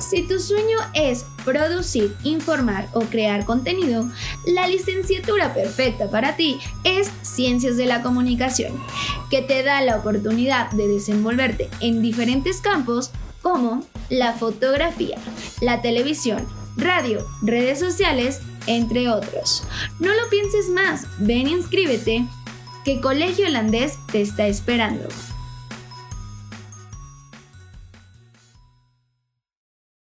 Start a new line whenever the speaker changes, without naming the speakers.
Si tu sueño es producir, informar o crear contenido, la licenciatura perfecta para ti es Ciencias de la Comunicación, que te da la oportunidad de desenvolverte en diferentes campos como la fotografía, la televisión, radio, redes sociales, entre otros. No lo pienses más, ven e inscríbete, que Colegio Holandés te está esperando.